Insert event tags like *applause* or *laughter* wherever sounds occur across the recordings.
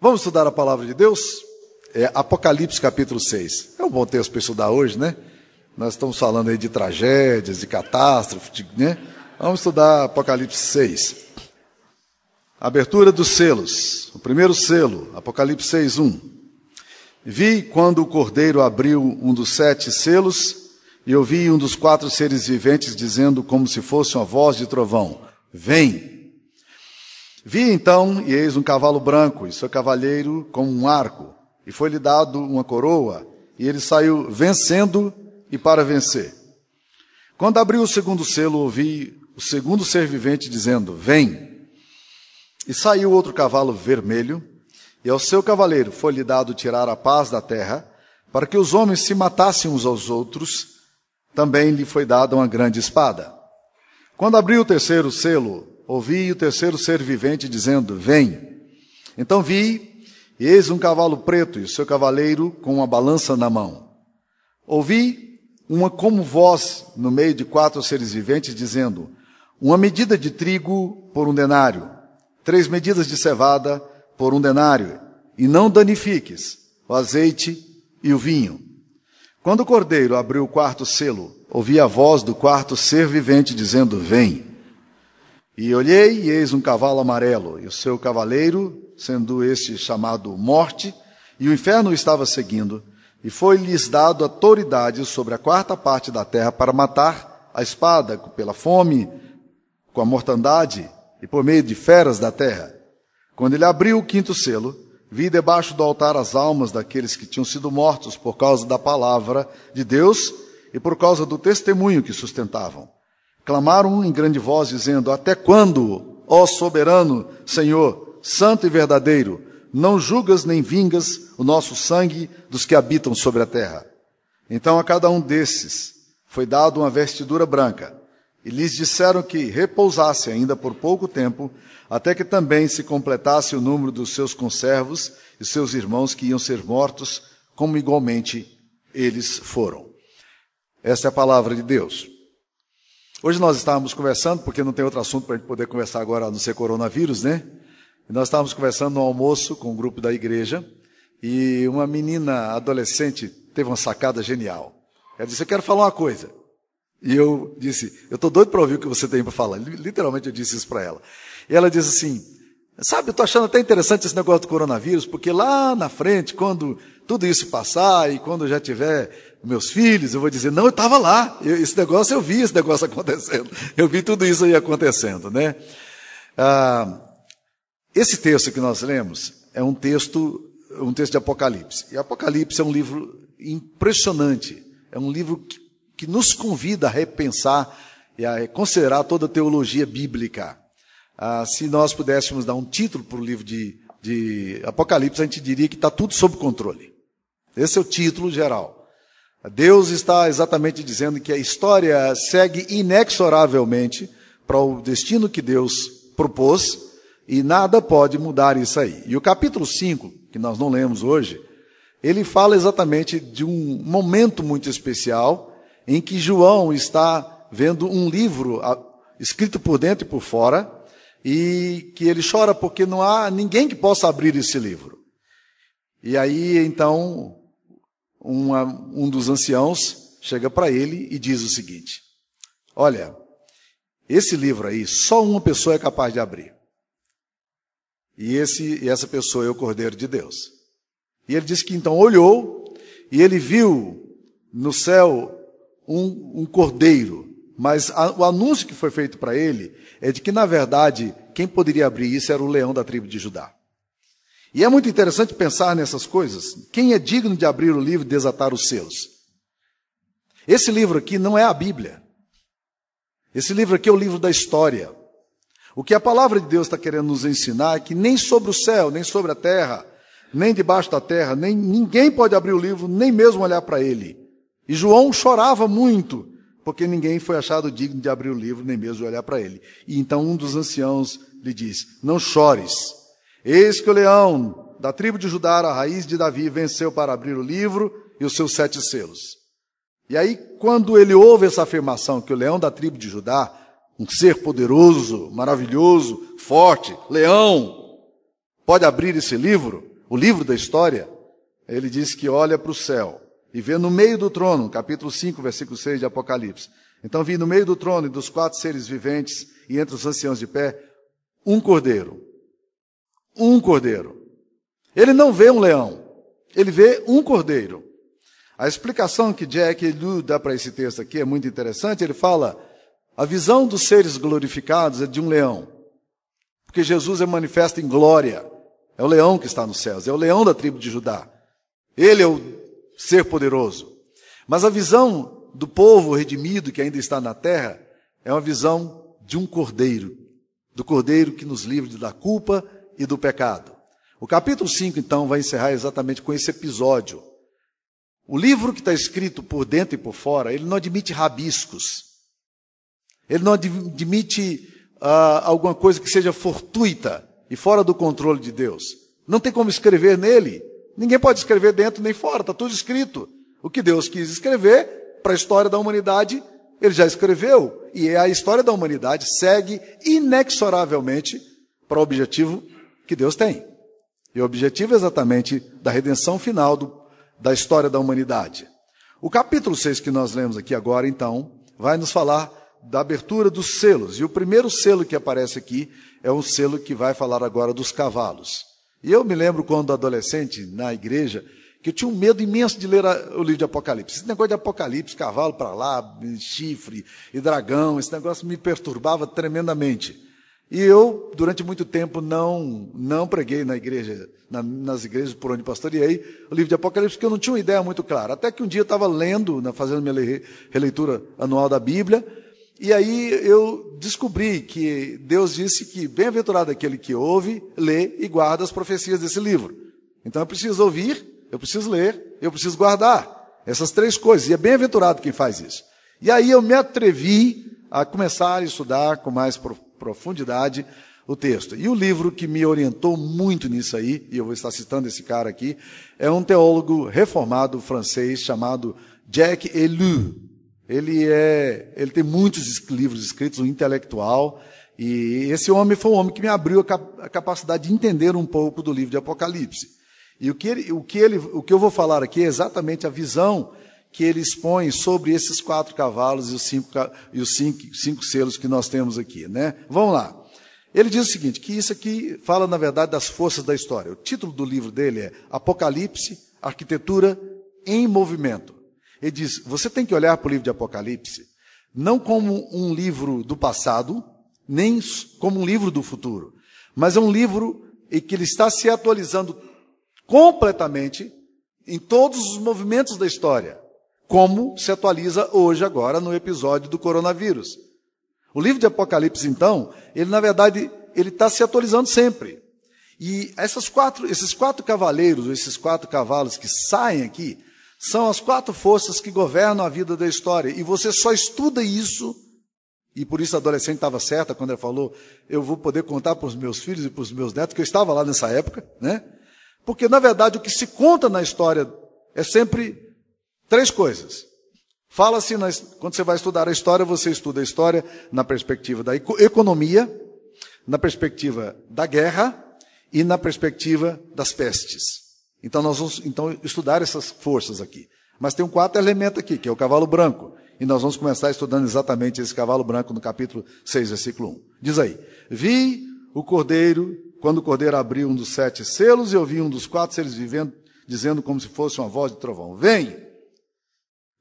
Vamos estudar a palavra de Deus? É Apocalipse capítulo 6. É um bom texto para estudar hoje, né? Nós estamos falando aí de tragédias, de catástrofes, né? Vamos estudar Apocalipse 6. Abertura dos selos. O primeiro selo, Apocalipse 6, 1. Vi quando o cordeiro abriu um dos sete selos, e ouvi um dos quatro seres viventes dizendo, como se fosse uma voz de trovão: Vem! Vi então, e eis um cavalo branco, e seu cavalheiro com um arco, e foi-lhe dado uma coroa, e ele saiu vencendo e para vencer. Quando abriu o segundo selo, ouvi o segundo ser vivente dizendo: Vem! E saiu outro cavalo vermelho, e ao seu cavaleiro foi-lhe dado tirar a paz da terra, para que os homens se matassem uns aos outros, também lhe foi dada uma grande espada. Quando abriu o terceiro selo, ouvi o terceiro ser vivente dizendo: Vem. Então vi, e eis um cavalo preto e o seu cavaleiro com uma balança na mão. Ouvi uma como voz no meio de quatro seres viventes dizendo: Uma medida de trigo por um denário, três medidas de cevada por um denário, e não danifiques o azeite e o vinho. Quando o cordeiro abriu o quarto selo, ouvi a voz do quarto ser vivente dizendo: Vem. E olhei, e eis um cavalo amarelo, e o seu cavaleiro, sendo este chamado Morte, e o inferno estava seguindo, e foi-lhes dado autoridade sobre a quarta parte da terra para matar a espada pela fome, com a mortandade e por meio de feras da terra. Quando ele abriu o quinto selo, vi debaixo do altar as almas daqueles que tinham sido mortos por causa da palavra de Deus e por causa do testemunho que sustentavam. Clamaram em grande voz, dizendo: Até quando, ó soberano Senhor, santo e verdadeiro, não julgas nem vingas o nosso sangue dos que habitam sobre a terra? Então a cada um desses foi dado uma vestidura branca, e lhes disseram que repousasse ainda por pouco tempo, até que também se completasse o número dos seus conservos e seus irmãos que iam ser mortos, como igualmente eles foram. Esta é a palavra de Deus. Hoje nós estávamos conversando, porque não tem outro assunto para a gente poder conversar agora a não ser coronavírus, né? E nós estávamos conversando no almoço com um grupo da igreja e uma menina adolescente teve uma sacada genial. Ela disse: Eu quero falar uma coisa. E eu disse: Eu estou doido para ouvir o que você tem para falar. Literalmente eu disse isso para ela. E ela disse assim: Sabe, eu estou achando até interessante esse negócio do coronavírus, porque lá na frente, quando tudo isso passar e quando já tiver meus filhos, eu vou dizer, não, eu estava lá, eu, esse negócio eu vi esse negócio *laughs* acontecendo, eu vi tudo isso aí acontecendo, né? Ah, esse texto que nós lemos é um texto, um texto de Apocalipse. E Apocalipse é um livro impressionante, é um livro que, que nos convida a repensar e a considerar toda a teologia bíblica. Ah, se nós pudéssemos dar um título para o livro de, de Apocalipse, a gente diria que está tudo sob controle. Esse é o título geral. Deus está exatamente dizendo que a história segue inexoravelmente para o destino que Deus propôs e nada pode mudar isso aí. E o capítulo 5, que nós não lemos hoje, ele fala exatamente de um momento muito especial em que João está vendo um livro escrito por dentro e por fora e que ele chora porque não há ninguém que possa abrir esse livro. E aí então uma, um dos anciãos chega para ele e diz o seguinte: Olha, esse livro aí, só uma pessoa é capaz de abrir. E, esse, e essa pessoa é o Cordeiro de Deus. E ele disse que então olhou e ele viu no céu um, um cordeiro. Mas a, o anúncio que foi feito para ele é de que, na verdade, quem poderia abrir isso era o leão da tribo de Judá. E é muito interessante pensar nessas coisas. Quem é digno de abrir o livro e desatar os seus? Esse livro aqui não é a Bíblia. Esse livro aqui é o livro da história. O que a palavra de Deus está querendo nos ensinar é que nem sobre o céu, nem sobre a terra, nem debaixo da terra, nem ninguém pode abrir o livro, nem mesmo olhar para ele. E João chorava muito, porque ninguém foi achado digno de abrir o livro, nem mesmo olhar para ele. E então um dos anciãos lhe diz: Não chores. Eis que o leão da tribo de Judá, a raiz de Davi, venceu para abrir o livro e os seus sete selos. E aí, quando ele ouve essa afirmação que o leão da tribo de Judá, um ser poderoso, maravilhoso, forte, leão, pode abrir esse livro, o livro da história, ele diz que olha para o céu e vê no meio do trono, capítulo 5, versículo 6 de Apocalipse. Então vi no meio do trono e dos quatro seres viventes e entre os anciãos de pé, um cordeiro. Um cordeiro. Ele não vê um leão, ele vê um cordeiro. A explicação que Jack Lu dá para esse texto aqui é muito interessante. Ele fala: a visão dos seres glorificados é de um leão, porque Jesus é manifesto em glória. É o leão que está nos céus, é o leão da tribo de Judá. Ele é o ser poderoso. Mas a visão do povo redimido que ainda está na terra é uma visão de um cordeiro, do cordeiro que nos livra da culpa e do pecado. O capítulo 5, então, vai encerrar exatamente com esse episódio. O livro que está escrito por dentro e por fora, ele não admite rabiscos. Ele não admite uh, alguma coisa que seja fortuita e fora do controle de Deus. Não tem como escrever nele. Ninguém pode escrever dentro nem fora, está tudo escrito. O que Deus quis escrever para a história da humanidade, ele já escreveu. E a história da humanidade segue inexoravelmente para o objetivo que Deus tem. E o objetivo exatamente da redenção final do, da história da humanidade. O capítulo 6 que nós lemos aqui agora, então, vai nos falar da abertura dos selos. E o primeiro selo que aparece aqui é um selo que vai falar agora dos cavalos. E eu me lembro quando adolescente, na igreja, que eu tinha um medo imenso de ler o livro de Apocalipse. Esse negócio de Apocalipse, cavalo para lá, chifre e dragão, esse negócio me perturbava tremendamente. E eu, durante muito tempo, não, não preguei na igreja, na, nas igrejas por onde pastoreei, o livro de Apocalipse, porque eu não tinha uma ideia muito clara. Até que um dia eu estava lendo, fazendo minha releitura anual da Bíblia, e aí eu descobri que Deus disse que bem-aventurado aquele que ouve, lê e guarda as profecias desse livro. Então eu preciso ouvir, eu preciso ler, eu preciso guardar. Essas três coisas. E é bem-aventurado quem faz isso. E aí eu me atrevi a começar a estudar com mais profundidade profundidade o texto. E o livro que me orientou muito nisso aí, e eu vou estar citando esse cara aqui, é um teólogo reformado francês chamado Jacques Ellul. Ele é, ele tem muitos livros escritos, um intelectual, e esse homem foi um homem que me abriu a capacidade de entender um pouco do livro de Apocalipse. E o que, ele, o, que ele, o que eu vou falar aqui é exatamente a visão que ele expõe sobre esses quatro cavalos e os cinco, e os cinco, cinco selos que nós temos aqui, né? Vamos lá. Ele diz o seguinte, que isso aqui fala, na verdade, das forças da história. O título do livro dele é Apocalipse, Arquitetura em Movimento. Ele diz, você tem que olhar para o livro de Apocalipse não como um livro do passado, nem como um livro do futuro, mas é um livro em que ele está se atualizando completamente em todos os movimentos da história como se atualiza hoje agora no episódio do coronavírus. O livro de Apocalipse, então, ele na verdade ele está se atualizando sempre. E quatro, esses quatro cavaleiros, esses quatro cavalos que saem aqui, são as quatro forças que governam a vida da história. E você só estuda isso, e por isso a adolescente estava certa quando ela falou: eu vou poder contar para os meus filhos e para os meus netos, que eu estava lá nessa época, né? Porque, na verdade, o que se conta na história é sempre Três coisas. Fala-se, quando você vai estudar a história, você estuda a história na perspectiva da economia, na perspectiva da guerra e na perspectiva das pestes. Então nós vamos então, estudar essas forças aqui. Mas tem um quarto elemento aqui, que é o cavalo branco. E nós vamos começar estudando exatamente esse cavalo branco no capítulo 6, versículo 1. Diz aí: Vi o cordeiro, quando o cordeiro abriu um dos sete selos, e ouvi um dos quatro seres vivendo, dizendo como se fosse uma voz de trovão: Vem!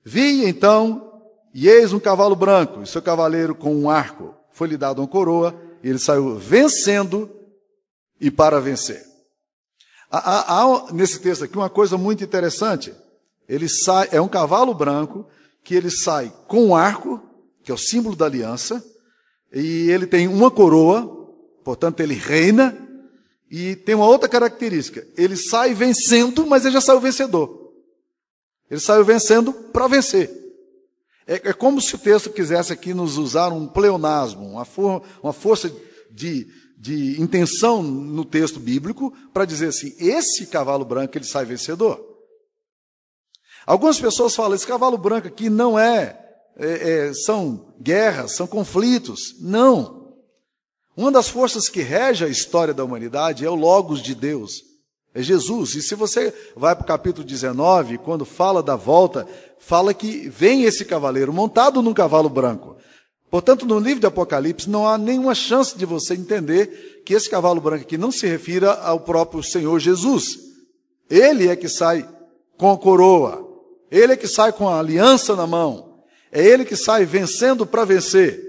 Vi então, e eis um cavalo branco, e seu cavaleiro com um arco. Foi-lhe dado uma coroa, e ele saiu vencendo e para vencer. Há, há, nesse texto aqui uma coisa muito interessante. Ele sai, é um cavalo branco que ele sai com um arco, que é o símbolo da aliança, e ele tem uma coroa, portanto ele reina, e tem uma outra característica. Ele sai vencendo, mas ele já saiu vencedor. Ele saiu vencendo para vencer. É, é, como se o texto quisesse aqui nos usar um pleonasmo, uma, for, uma força de, de intenção no texto bíblico para dizer assim: esse cavalo branco ele sai vencedor. Algumas pessoas falam: esse cavalo branco aqui não é, é, é são guerras, são conflitos. Não. Uma das forças que rege a história da humanidade é o Logos de Deus, é Jesus. E se você vai para o capítulo 19, quando fala da volta, fala que vem esse cavaleiro montado num cavalo branco. Portanto, no livro de Apocalipse não há nenhuma chance de você entender que esse cavalo branco aqui não se refira ao próprio Senhor Jesus. Ele é que sai com a coroa, ele é que sai com a aliança na mão, é ele que sai vencendo para vencer.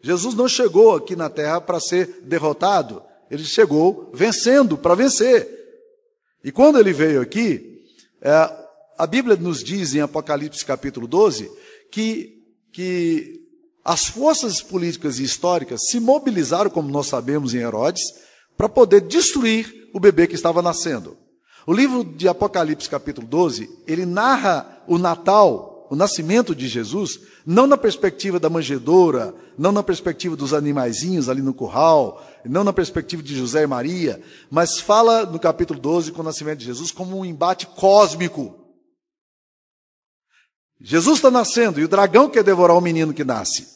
Jesus não chegou aqui na terra para ser derrotado, ele chegou vencendo para vencer. E quando ele veio aqui, é, a Bíblia nos diz em Apocalipse capítulo 12 que, que as forças políticas e históricas se mobilizaram, como nós sabemos em Herodes, para poder destruir o bebê que estava nascendo. O livro de Apocalipse, capítulo 12, ele narra o Natal, o nascimento de Jesus, não na perspectiva da manjedoura, não na perspectiva dos animaizinhos ali no curral, não na perspectiva de José e Maria, mas fala no capítulo 12 com o nascimento de Jesus como um embate cósmico. Jesus está nascendo e o dragão quer devorar o menino que nasce.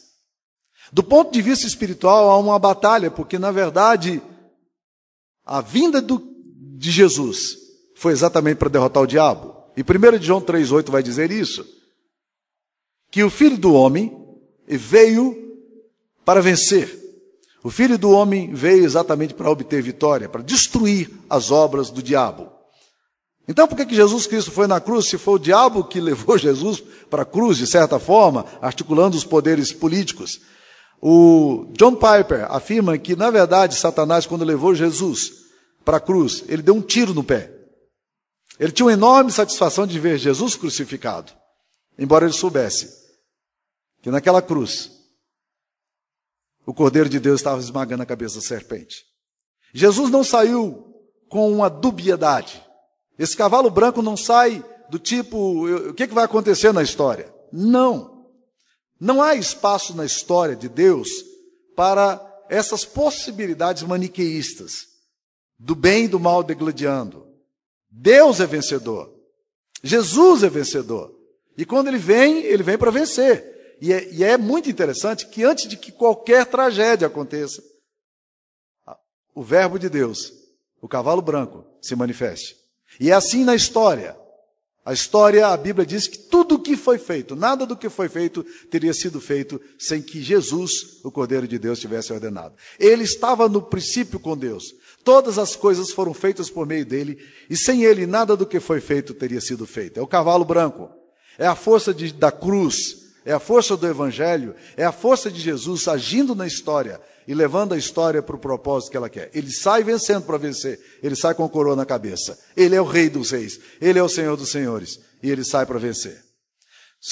Do ponto de vista espiritual, há uma batalha, porque na verdade, a vinda do, de Jesus foi exatamente para derrotar o diabo. E 1 João 3,8 vai dizer isso: que o filho do homem veio para vencer. O filho do homem veio exatamente para obter vitória, para destruir as obras do diabo. Então, por que, que Jesus Cristo foi na cruz? Se foi o diabo que levou *laughs* Jesus para a cruz, de certa forma, articulando os poderes políticos. O John Piper afirma que, na verdade, Satanás, quando levou Jesus para a cruz, ele deu um tiro no pé. Ele tinha uma enorme satisfação de ver Jesus crucificado, embora ele soubesse que naquela cruz o Cordeiro de Deus estava esmagando a cabeça da serpente. Jesus não saiu com uma dubiedade. Esse cavalo branco não sai do tipo, o que, que vai acontecer na história? Não. Não há espaço na história de Deus para essas possibilidades maniqueístas, do bem e do mal degladiando. Deus é vencedor. Jesus é vencedor. E quando ele vem, ele vem para vencer. E é, e é, muito interessante que antes de que qualquer tragédia aconteça, o Verbo de Deus, o cavalo branco, se manifeste. E é assim na história. A história, a Bíblia diz que tudo o que foi feito, nada do que foi feito teria sido feito sem que Jesus, o Cordeiro de Deus, tivesse ordenado. Ele estava no princípio com Deus. Todas as coisas foram feitas por meio dele, e sem ele nada do que foi feito teria sido feito. É o cavalo branco, é a força de, da cruz, é a força do evangelho, é a força de Jesus agindo na história e levando a história para o propósito que ela quer. Ele sai vencendo para vencer, ele sai com a coroa na cabeça. Ele é o rei dos reis, ele é o senhor dos senhores, e ele sai para vencer.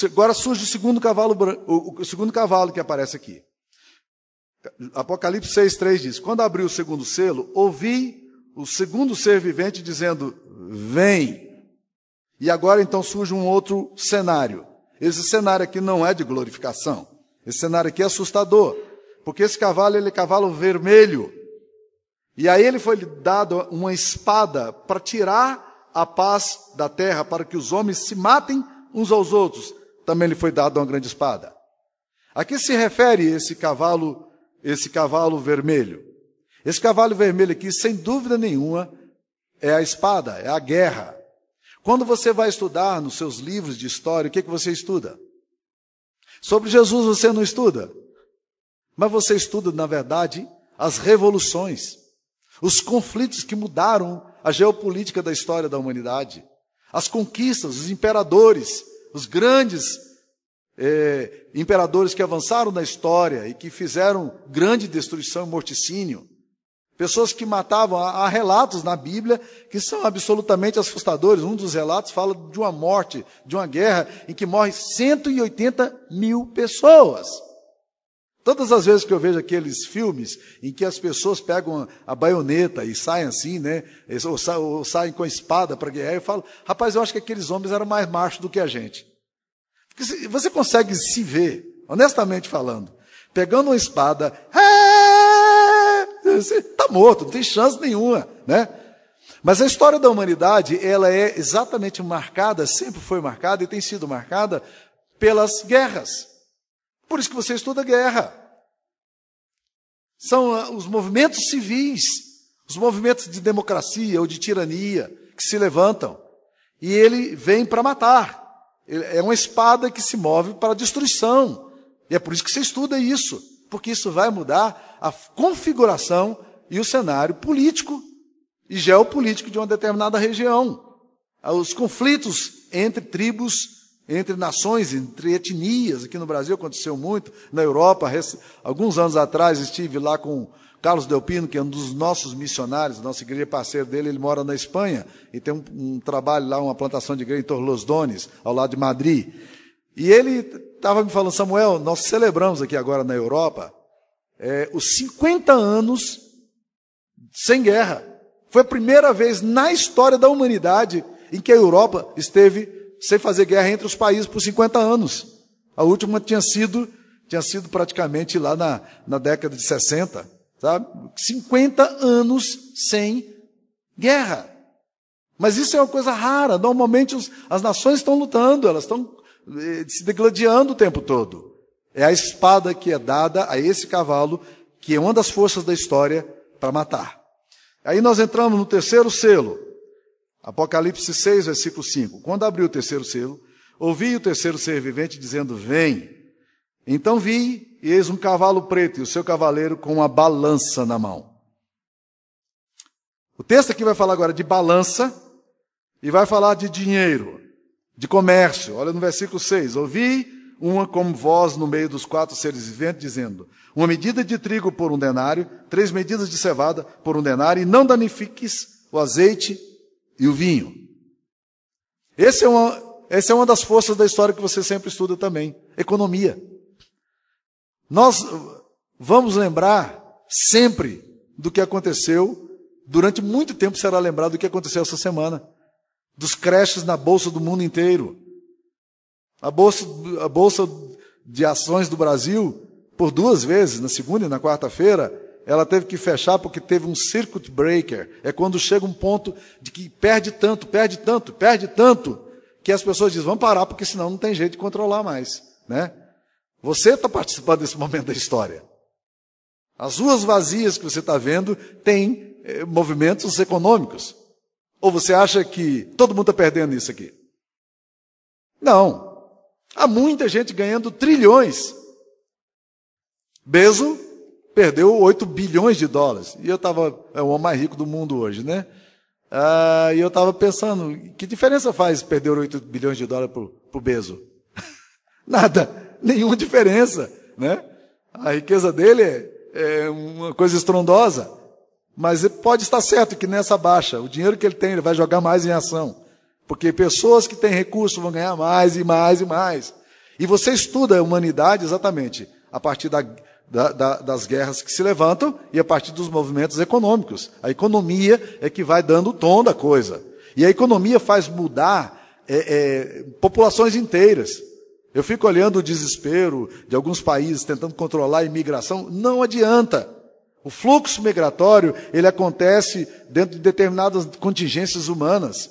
Agora surge o segundo cavalo, o segundo cavalo que aparece aqui. Apocalipse 6,3 diz: Quando abriu o segundo selo, ouvi o segundo ser vivente dizendo: Vem. E agora então surge um outro cenário. Esse cenário aqui não é de glorificação. Esse cenário aqui é assustador. Porque esse cavalo, ele é cavalo vermelho. E a ele foi dado uma espada para tirar a paz da terra, para que os homens se matem uns aos outros. Também lhe foi dado uma grande espada. A que se refere esse cavalo esse cavalo vermelho. Esse cavalo vermelho aqui, sem dúvida nenhuma, é a espada, é a guerra. Quando você vai estudar nos seus livros de história, o que, que você estuda? Sobre Jesus você não estuda, mas você estuda, na verdade, as revoluções, os conflitos que mudaram a geopolítica da história da humanidade, as conquistas, os imperadores, os grandes é, imperadores que avançaram na história e que fizeram grande destruição e morticínio. Pessoas que matavam, há relatos na Bíblia que são absolutamente assustadores. Um dos relatos fala de uma morte, de uma guerra, em que morrem 180 mil pessoas. Todas as vezes que eu vejo aqueles filmes em que as pessoas pegam a baioneta e saem assim, né? Ou, sa ou saem com a espada para guerrear, eu falo, rapaz, eu acho que aqueles homens eram mais machos do que a gente. Você consegue se ver, honestamente falando, pegando uma espada, você está morto, não tem chance nenhuma, né? Mas a história da humanidade, ela é exatamente marcada, sempre foi marcada e tem sido marcada pelas guerras. Por isso que você estuda guerra. são ah, os movimentos civis, os movimentos de democracia ou de tirania que se levantam. E ele vem para matar. É uma espada que se move para a destruição. E é por isso que você estuda isso, porque isso vai mudar a configuração e o cenário político e geopolítico de uma determinada região. Os conflitos entre tribos, entre nações, entre etnias, aqui no Brasil aconteceu muito, na Europa, alguns anos atrás estive lá com Carlos Delpino, que é um dos nossos missionários, nossa igreja parceiro dele, ele mora na Espanha e tem um, um trabalho lá, uma plantação de igreja em Torlos Dones, ao lado de Madrid. E ele estava me falando, Samuel, nós celebramos aqui agora na Europa é, os 50 anos sem guerra. Foi a primeira vez na história da humanidade em que a Europa esteve sem fazer guerra entre os países por 50 anos. A última tinha sido, tinha sido praticamente lá na, na década de 60, sabe? 50 anos sem guerra. Mas isso é uma coisa rara. Normalmente os, as nações estão lutando, elas estão se degladiando o tempo todo. É a espada que é dada a esse cavalo, que é uma das forças da história para matar. Aí nós entramos no terceiro selo. Apocalipse 6, versículo 5. Quando abriu o terceiro selo, ouvi o terceiro ser vivente dizendo: Vem. Então vi, e eis um cavalo preto, e o seu cavaleiro com uma balança na mão. O texto aqui vai falar agora de balança e vai falar de dinheiro, de comércio. Olha no versículo 6. Ouvi uma como voz no meio dos quatro seres viventes, dizendo: Uma medida de trigo por um denário, três medidas de cevada por um denário, e não danifiques o azeite e o vinho. Esse é uma, essa é uma das forças da história que você sempre estuda também: economia. Nós vamos lembrar sempre do que aconteceu, durante muito tempo será lembrado do que aconteceu essa semana, dos creches na bolsa do mundo inteiro a bolsa, a bolsa de ações do Brasil, por duas vezes, na segunda e na quarta-feira, ela teve que fechar porque teve um circuit breaker. É quando chega um ponto de que perde tanto, perde tanto, perde tanto, que as pessoas dizem, vamos parar, porque senão não tem jeito de controlar mais. Né? Você está participando desse momento da história. As ruas vazias que você está vendo têm eh, movimentos econômicos. Ou você acha que todo mundo está perdendo isso aqui? Não. Há muita gente ganhando trilhões. Bezo perdeu 8 bilhões de dólares. E eu estava, é o homem mais rico do mundo hoje, né? Ah, e eu estava pensando, que diferença faz perder 8 bilhões de dólares para o Bezo? *laughs* Nada, nenhuma diferença, né? A riqueza dele é, é uma coisa estrondosa. Mas pode estar certo que nessa baixa, o dinheiro que ele tem, ele vai jogar mais em ação. Porque pessoas que têm recursos vão ganhar mais e mais e mais. E você estuda a humanidade exatamente a partir da, da, da, das guerras que se levantam e a partir dos movimentos econômicos. A economia é que vai dando o tom da coisa. E a economia faz mudar é, é, populações inteiras. Eu fico olhando o desespero de alguns países tentando controlar a imigração. Não adianta. O fluxo migratório, ele acontece dentro de determinadas contingências humanas.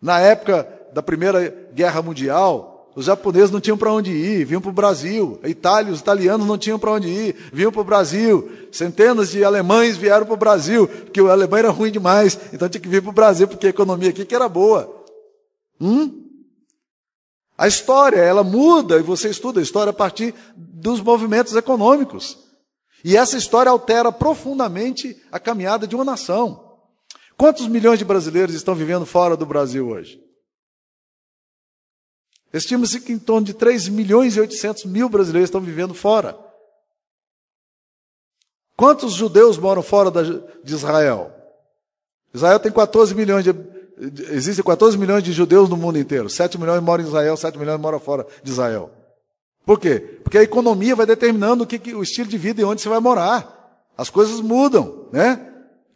Na época da Primeira Guerra Mundial, os japoneses não tinham para onde ir, vinham para o Brasil. A Itália, os italianos não tinham para onde ir, vinham para o Brasil. Centenas de alemães vieram para o Brasil, porque o alemão era ruim demais, então tinha que vir para o Brasil, porque a economia aqui que era boa. Hum? A história, ela muda, e você estuda a história a partir dos movimentos econômicos. E essa história altera profundamente a caminhada de uma nação. Quantos milhões de brasileiros estão vivendo fora do Brasil hoje? Estima-se que em torno de 3 milhões e 800 mil brasileiros estão vivendo fora. Quantos judeus moram fora de Israel? Israel tem 14 milhões de. Existem 14 milhões de judeus no mundo inteiro. 7 milhões moram em Israel, 7 milhões moram fora de Israel. Por quê? Porque a economia vai determinando o, que, o estilo de vida e onde você vai morar. As coisas mudam, né?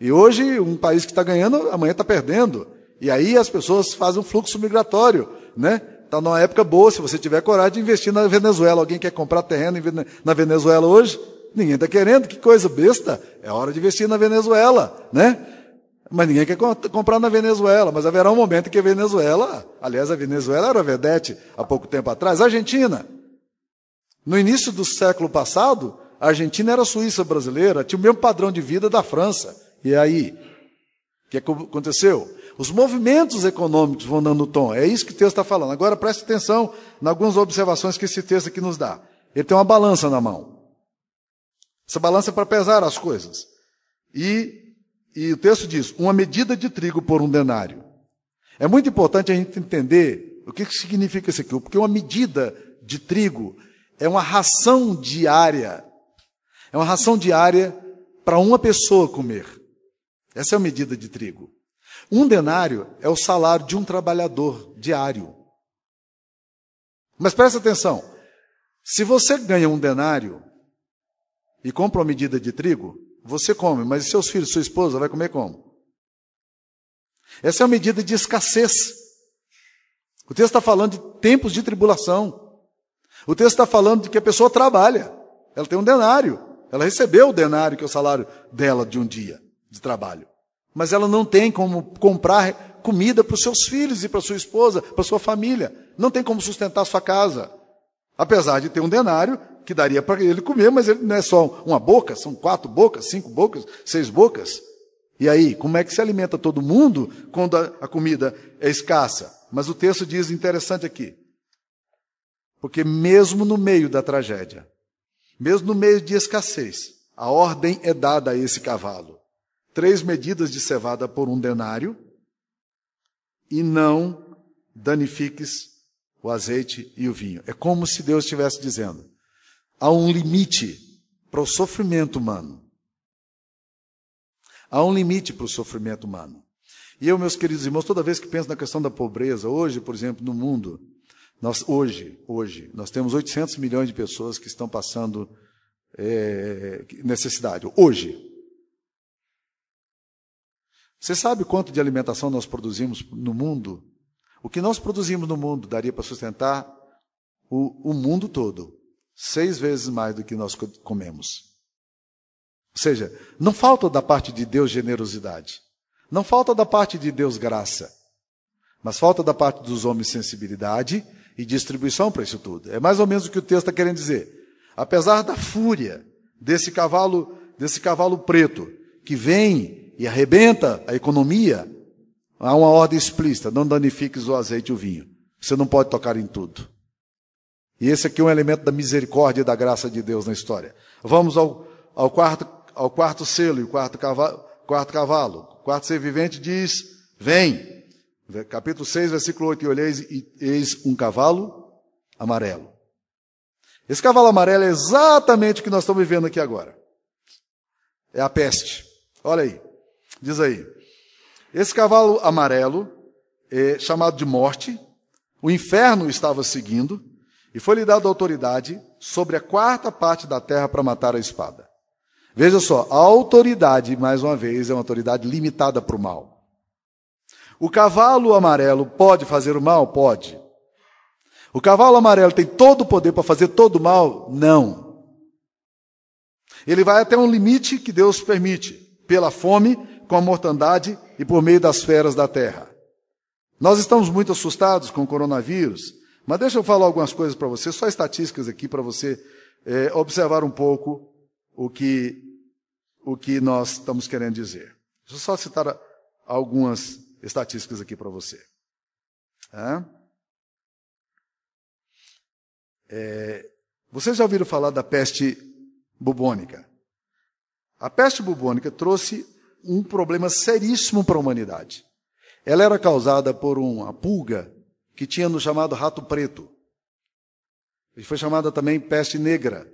E hoje, um país que está ganhando, amanhã está perdendo. E aí as pessoas fazem um fluxo migratório, né? Está numa época boa, se você tiver coragem de investir na Venezuela. Alguém quer comprar terreno na Venezuela hoje? Ninguém está querendo, que coisa besta. É hora de investir na Venezuela, né? Mas ninguém quer comprar na Venezuela. Mas haverá um momento que a Venezuela, aliás, a Venezuela era vedete há pouco tempo atrás, a Argentina. No início do século passado, A Argentina era a Suíça brasileira, tinha o mesmo padrão de vida da França. E aí? O que aconteceu? Os movimentos econômicos vão dando tom. É isso que o texto está falando. Agora preste atenção em algumas observações que esse texto aqui nos dá. Ele tem uma balança na mão. Essa balança é para pesar as coisas. E, e o texto diz: uma medida de trigo por um denário. É muito importante a gente entender o que significa isso aqui, porque uma medida de trigo é uma ração diária. É uma ração diária para uma pessoa comer. Essa é a medida de trigo. Um denário é o salário de um trabalhador diário. Mas presta atenção: se você ganha um denário e compra uma medida de trigo, você come, mas seus filhos, sua esposa, vai comer como? Essa é uma medida de escassez. O texto está falando de tempos de tribulação. O texto está falando de que a pessoa trabalha. Ela tem um denário. Ela recebeu o denário, que é o salário dela de um dia de trabalho mas ela não tem como comprar comida para os seus filhos e para sua esposa, para sua família. Não tem como sustentar sua casa. Apesar de ter um denário que daria para ele comer, mas ele não é só uma boca, são quatro bocas, cinco bocas, seis bocas. E aí, como é que se alimenta todo mundo quando a comida é escassa? Mas o texto diz interessante aqui. Porque mesmo no meio da tragédia, mesmo no meio de escassez, a ordem é dada a esse cavalo três medidas de cevada por um denário, e não danifiques o azeite e o vinho. É como se Deus estivesse dizendo: há um limite para o sofrimento humano. Há um limite para o sofrimento humano. E eu, meus queridos irmãos, toda vez que penso na questão da pobreza, hoje, por exemplo, no mundo, nós, hoje, hoje, nós temos 800 milhões de pessoas que estão passando é, necessidade. Hoje. Você sabe quanto de alimentação nós produzimos no mundo? O que nós produzimos no mundo daria para sustentar o, o mundo todo. Seis vezes mais do que nós comemos. Ou seja, não falta da parte de Deus generosidade. Não falta da parte de Deus graça. Mas falta da parte dos homens sensibilidade e distribuição para isso tudo. É mais ou menos o que o texto está querendo dizer. Apesar da fúria desse cavalo, desse cavalo preto, que vem e arrebenta a economia, há uma ordem explícita: não danifiques o azeite e o vinho. Você não pode tocar em tudo. E esse aqui é um elemento da misericórdia e da graça de Deus na história. Vamos ao, ao, quarto, ao quarto selo e o quarto cavalo, quarto cavalo. O quarto ser vivente diz: Vem. Capítulo 6, versículo 8: E olheis e eis um cavalo amarelo. Esse cavalo amarelo é exatamente o que nós estamos vivendo aqui agora. É a peste. Olha aí. Diz aí. Esse cavalo amarelo, é chamado de morte, o inferno estava seguindo, e foi-lhe dada autoridade sobre a quarta parte da terra para matar a espada. Veja só, a autoridade, mais uma vez, é uma autoridade limitada para o mal. O cavalo amarelo pode fazer o mal? Pode. O cavalo amarelo tem todo o poder para fazer todo o mal? Não. Ele vai até um limite que Deus permite, pela fome, com a mortandade e por meio das feras da terra. Nós estamos muito assustados com o coronavírus, mas deixa eu falar algumas coisas para você, só estatísticas aqui para você é, observar um pouco o que, o que nós estamos querendo dizer. Deixa eu só citar algumas estatísticas aqui para você. É? Vocês já ouviram falar da peste bubônica? A peste bubônica trouxe um problema seríssimo para a humanidade. Ela era causada por uma pulga que tinha no chamado rato preto. E foi chamada também peste negra.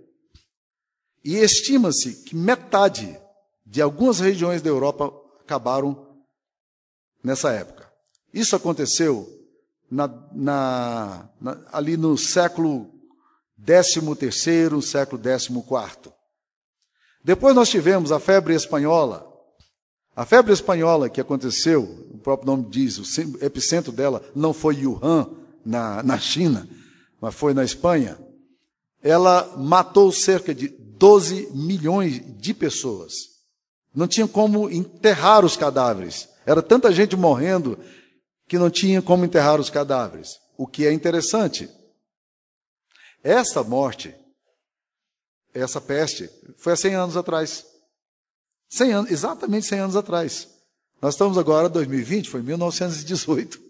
E estima-se que metade de algumas regiões da Europa acabaram nessa época. Isso aconteceu na, na, na, ali no século XIII, século XIV. Depois nós tivemos a febre espanhola, a febre espanhola que aconteceu, o próprio nome diz, o epicentro dela não foi Wuhan, na, na China, mas foi na Espanha. Ela matou cerca de 12 milhões de pessoas. Não tinha como enterrar os cadáveres. Era tanta gente morrendo que não tinha como enterrar os cadáveres. O que é interessante. Essa morte essa peste foi há 100 anos atrás. 100 anos, exatamente 100 anos atrás. Nós estamos agora, 2020, foi 1918.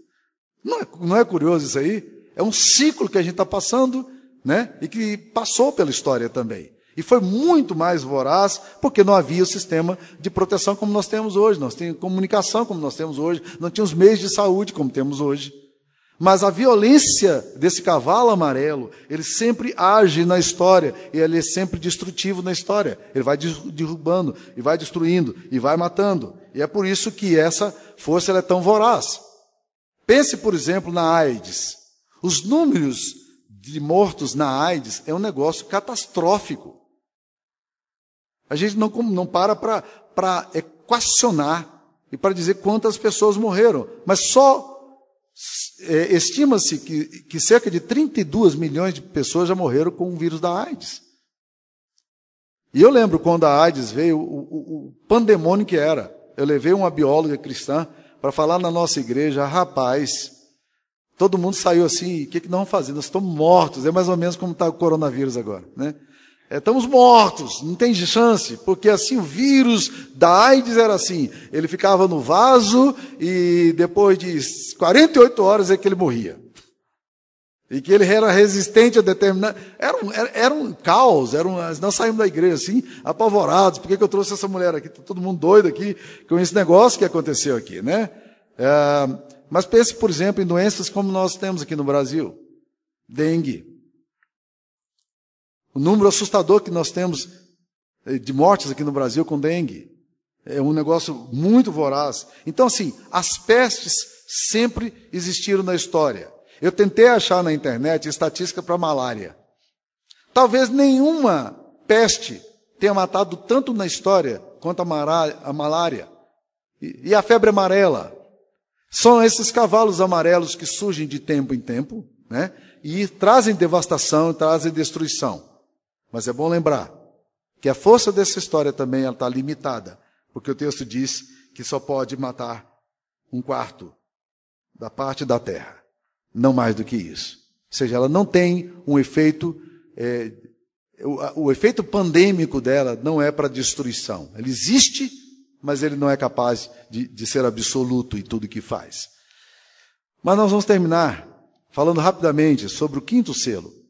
Não é, não é curioso isso aí? É um ciclo que a gente está passando, né? E que passou pela história também. E foi muito mais voraz, porque não havia o sistema de proteção como nós temos hoje, nós tínhamos comunicação como nós temos hoje, não tínhamos meios de saúde como temos hoje. Mas a violência desse cavalo amarelo, ele sempre age na história, e ele é sempre destrutivo na história. Ele vai derrubando, e vai destruindo, e vai matando. E é por isso que essa força é tão voraz. Pense, por exemplo, na AIDS. Os números de mortos na AIDS é um negócio catastrófico. A gente não, não para para equacionar e para dizer quantas pessoas morreram, mas só é, estima-se que, que cerca de 32 milhões de pessoas já morreram com o vírus da AIDS. E eu lembro quando a AIDS veio, o, o, o pandemônio que era. Eu levei uma bióloga cristã para falar na nossa igreja, rapaz, todo mundo saiu assim, o que, que nós vamos fazer? Nós estamos mortos, é mais ou menos como está o coronavírus agora, né? É, estamos mortos, não tem chance, porque assim o vírus da AIDS era assim, ele ficava no vaso e depois de 48 horas é que ele morria. E que ele era resistente a determinado. Era um, era, era um caos, era um, nós saímos da igreja assim, apavorados, por que, que eu trouxe essa mulher aqui? Está todo mundo doido aqui com esse negócio que aconteceu aqui, né? É, mas pense, por exemplo, em doenças como nós temos aqui no Brasil: dengue. O número assustador que nós temos eh, de mortes aqui no Brasil com dengue. É um negócio muito voraz. Então, assim, as pestes sempre existiram na história. Eu tentei achar na internet estatística para malária. Talvez nenhuma peste tenha matado tanto na história quanto a, malária. E a febre amarela. São esses cavalos amarelos que surgem de tempo em tempo, né? E trazem devastação, trazem destruição. Mas é bom lembrar que a força dessa história também está limitada, porque o texto diz que só pode matar um quarto da parte da terra, não mais do que isso. Ou seja, ela não tem um efeito, é, o, o efeito pandêmico dela não é para destruição. Ele existe, mas ele não é capaz de, de ser absoluto em tudo que faz. Mas nós vamos terminar falando rapidamente sobre o quinto selo.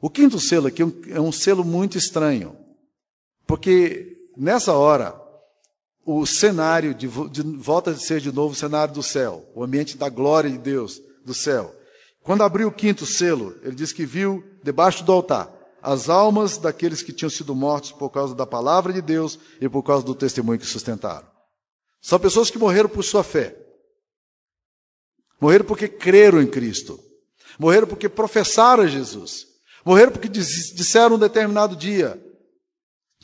O quinto selo aqui é um selo muito estranho, porque nessa hora o cenário de, de, volta a ser de novo o cenário do céu, o ambiente da glória de Deus do céu. Quando abriu o quinto selo, ele diz que viu debaixo do altar as almas daqueles que tinham sido mortos por causa da palavra de Deus e por causa do testemunho que sustentaram. São pessoas que morreram por sua fé. Morreram porque creram em Cristo. Morreram porque professaram Jesus. Morreram porque disseram um determinado dia: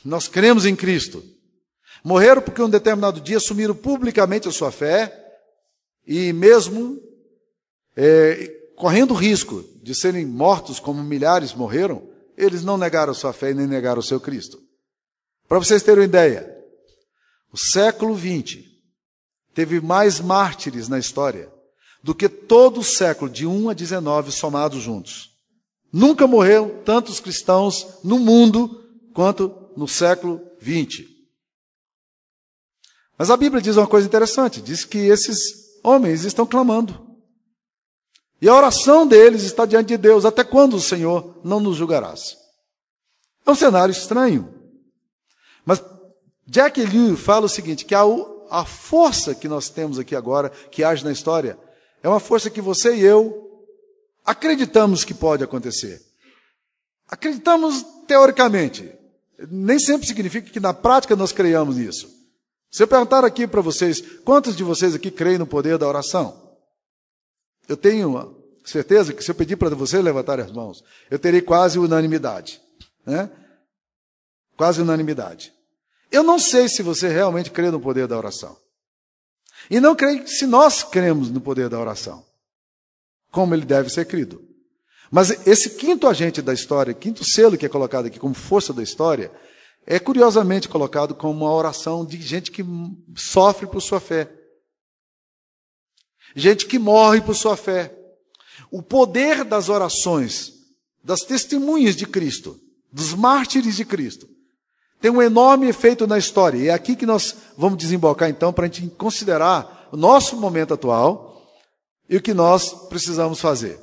Nós cremos em Cristo. Morreram porque um determinado dia assumiram publicamente a sua fé e, mesmo é, correndo risco de serem mortos como milhares morreram, eles não negaram sua fé e nem negaram o seu Cristo. Para vocês terem uma ideia, o século XX teve mais mártires na história do que todo o século de 1 a 19 somados juntos. Nunca morreram tantos cristãos no mundo quanto no século XX. Mas a Bíblia diz uma coisa interessante: diz que esses homens estão clamando. E a oração deles está diante de Deus: até quando o Senhor não nos julgarás? É um cenário estranho. Mas Jack Liu fala o seguinte: que a, a força que nós temos aqui agora, que age na história, é uma força que você e eu acreditamos que pode acontecer. Acreditamos teoricamente. Nem sempre significa que na prática nós creiamos nisso. Se eu perguntar aqui para vocês, quantos de vocês aqui creem no poder da oração? Eu tenho certeza que se eu pedir para vocês levantarem as mãos, eu terei quase unanimidade. Né? Quase unanimidade. Eu não sei se você realmente crê no poder da oração. E não creio se nós cremos no poder da oração como ele deve ser crido. Mas esse quinto agente da história, quinto selo que é colocado aqui como força da história, é curiosamente colocado como uma oração de gente que sofre por sua fé. Gente que morre por sua fé. O poder das orações, das testemunhas de Cristo, dos mártires de Cristo, tem um enorme efeito na história. E é aqui que nós vamos desembocar então para a gente considerar o nosso momento atual e o que nós precisamos fazer.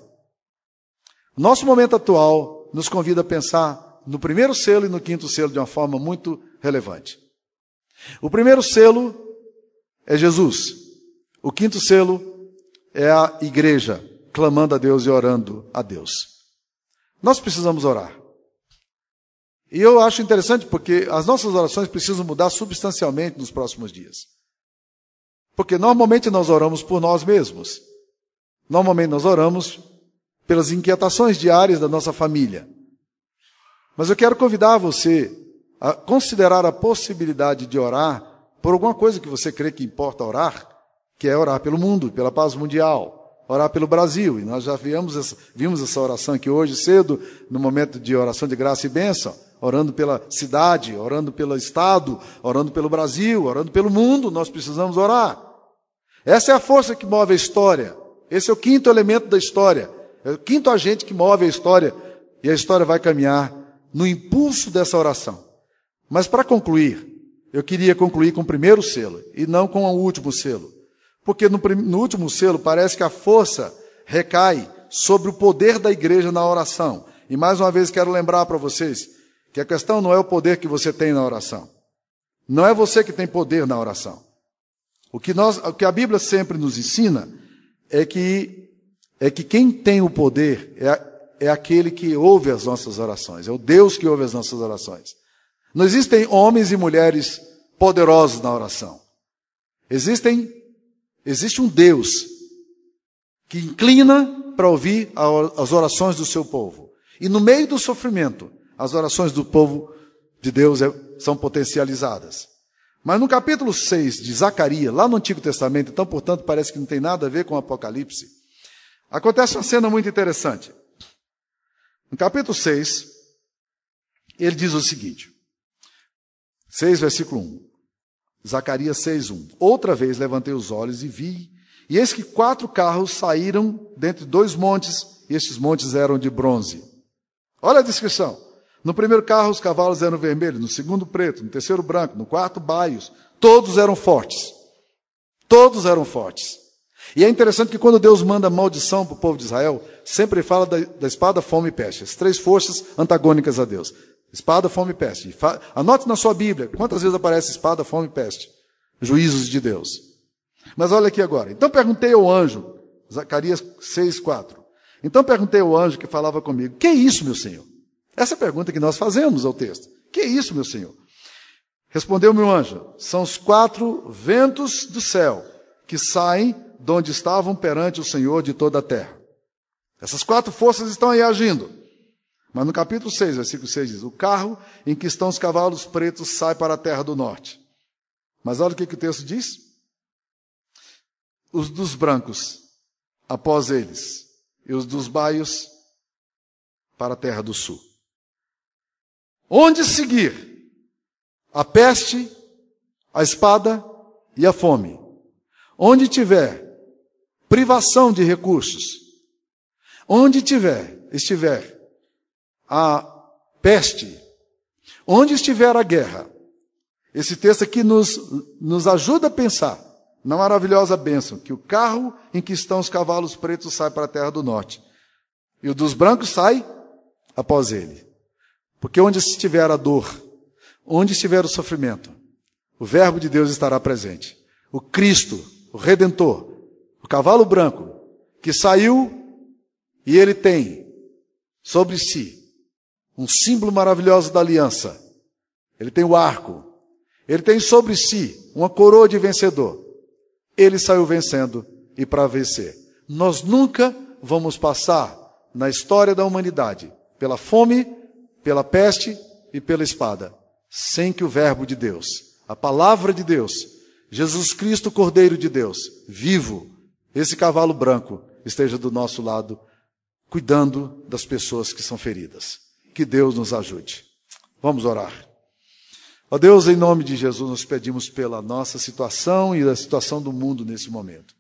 Nosso momento atual nos convida a pensar no primeiro selo e no quinto selo de uma forma muito relevante. O primeiro selo é Jesus. O quinto selo é a igreja clamando a Deus e orando a Deus. Nós precisamos orar. E eu acho interessante porque as nossas orações precisam mudar substancialmente nos próximos dias. Porque normalmente nós oramos por nós mesmos. Normalmente nós oramos pelas inquietações diárias da nossa família. Mas eu quero convidar você a considerar a possibilidade de orar por alguma coisa que você crê que importa orar, que é orar pelo mundo, pela paz mundial, orar pelo Brasil. E nós já vimos essa, vimos essa oração aqui hoje cedo, no momento de oração de graça e bênção orando pela cidade, orando pelo Estado, orando pelo Brasil, orando pelo mundo, nós precisamos orar. Essa é a força que move a história. Esse é o quinto elemento da história. É o quinto agente que move a história. E a história vai caminhar no impulso dessa oração. Mas para concluir, eu queria concluir com o primeiro selo e não com o último selo. Porque no, no último selo parece que a força recai sobre o poder da igreja na oração. E mais uma vez quero lembrar para vocês que a questão não é o poder que você tem na oração. Não é você que tem poder na oração. O que, nós, o que a Bíblia sempre nos ensina é que, é que quem tem o poder é, é aquele que ouve as nossas orações, é o Deus que ouve as nossas orações. Não existem homens e mulheres poderosos na oração. Existem, existe um Deus que inclina para ouvir as orações do seu povo. E no meio do sofrimento, as orações do povo de Deus é, são potencializadas. Mas no capítulo 6 de Zacarias, lá no Antigo Testamento, então, portanto, parece que não tem nada a ver com o Apocalipse, acontece uma cena muito interessante. No capítulo 6, ele diz o seguinte: 6, versículo 1. Zacarias 6, 1. Outra vez levantei os olhos e vi, e eis que quatro carros saíram dentre dois montes, e estes montes eram de bronze. Olha a descrição. No primeiro carro, os cavalos eram vermelhos, no segundo, preto, no terceiro, branco, no quarto, baios. Todos eram fortes. Todos eram fortes. E é interessante que quando Deus manda maldição para o povo de Israel, sempre fala da, da, espada, fome e peste. As três forças antagônicas a Deus. Espada, fome e peste. Anote na sua Bíblia quantas vezes aparece espada, fome e peste. Juízos de Deus. Mas olha aqui agora. Então perguntei ao anjo, Zacarias 6, 4. Então perguntei ao anjo que falava comigo: Que é isso, meu Senhor? Essa é a pergunta que nós fazemos ao texto. Que é isso, meu Senhor? Respondeu meu anjo: são os quatro ventos do céu que saem de onde estavam perante o Senhor de toda a terra. Essas quatro forças estão aí agindo. Mas no capítulo 6, versículo 6 diz: O carro em que estão os cavalos pretos sai para a terra do norte. Mas olha o que, que o texto diz: Os dos brancos após eles, e os dos baios para a terra do sul. Onde seguir? A peste, a espada e a fome. Onde tiver privação de recursos, onde tiver, estiver a peste, onde estiver a guerra, esse texto aqui nos, nos ajuda a pensar na maravilhosa bênção que o carro em que estão os cavalos pretos sai para a terra do norte e o dos brancos sai após ele. Porque onde estiver a dor, onde estiver o sofrimento, o Verbo de Deus estará presente. O Cristo, o Redentor, o cavalo branco, que saiu e ele tem sobre si um símbolo maravilhoso da aliança. Ele tem o arco. Ele tem sobre si uma coroa de vencedor. Ele saiu vencendo e para vencer. Nós nunca vamos passar na história da humanidade pela fome, pela peste e pela espada, sem que o Verbo de Deus, a palavra de Deus, Jesus Cristo, Cordeiro de Deus, vivo, esse cavalo branco, esteja do nosso lado, cuidando das pessoas que são feridas. Que Deus nos ajude. Vamos orar. Ó Deus, em nome de Jesus, nós pedimos pela nossa situação e da situação do mundo nesse momento.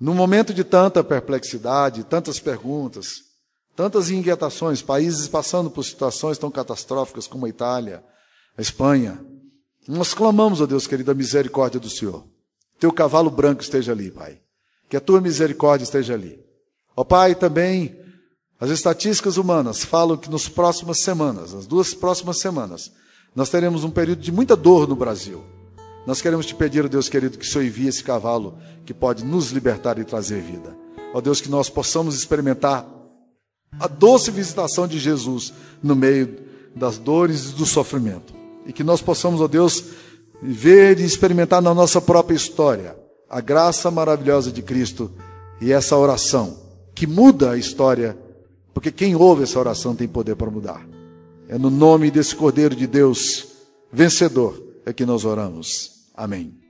Num momento de tanta perplexidade, tantas perguntas, Tantas inquietações, países passando por situações tão catastróficas como a Itália, a Espanha. Nós clamamos, ó Deus querido, a misericórdia do Senhor. Teu cavalo branco esteja ali, Pai. Que a tua misericórdia esteja ali. Ó Pai, também as estatísticas humanas falam que nas próximas semanas, nas duas próximas semanas, nós teremos um período de muita dor no Brasil. Nós queremos te pedir, ó Deus querido, que o Senhor envie esse cavalo que pode nos libertar e trazer vida. Ó Deus, que nós possamos experimentar a doce visitação de Jesus no meio das dores e do sofrimento. E que nós possamos, ó Deus, ver e experimentar na nossa própria história a graça maravilhosa de Cristo e essa oração que muda a história, porque quem ouve essa oração tem poder para mudar. É no nome desse Cordeiro de Deus vencedor é que nós oramos. Amém.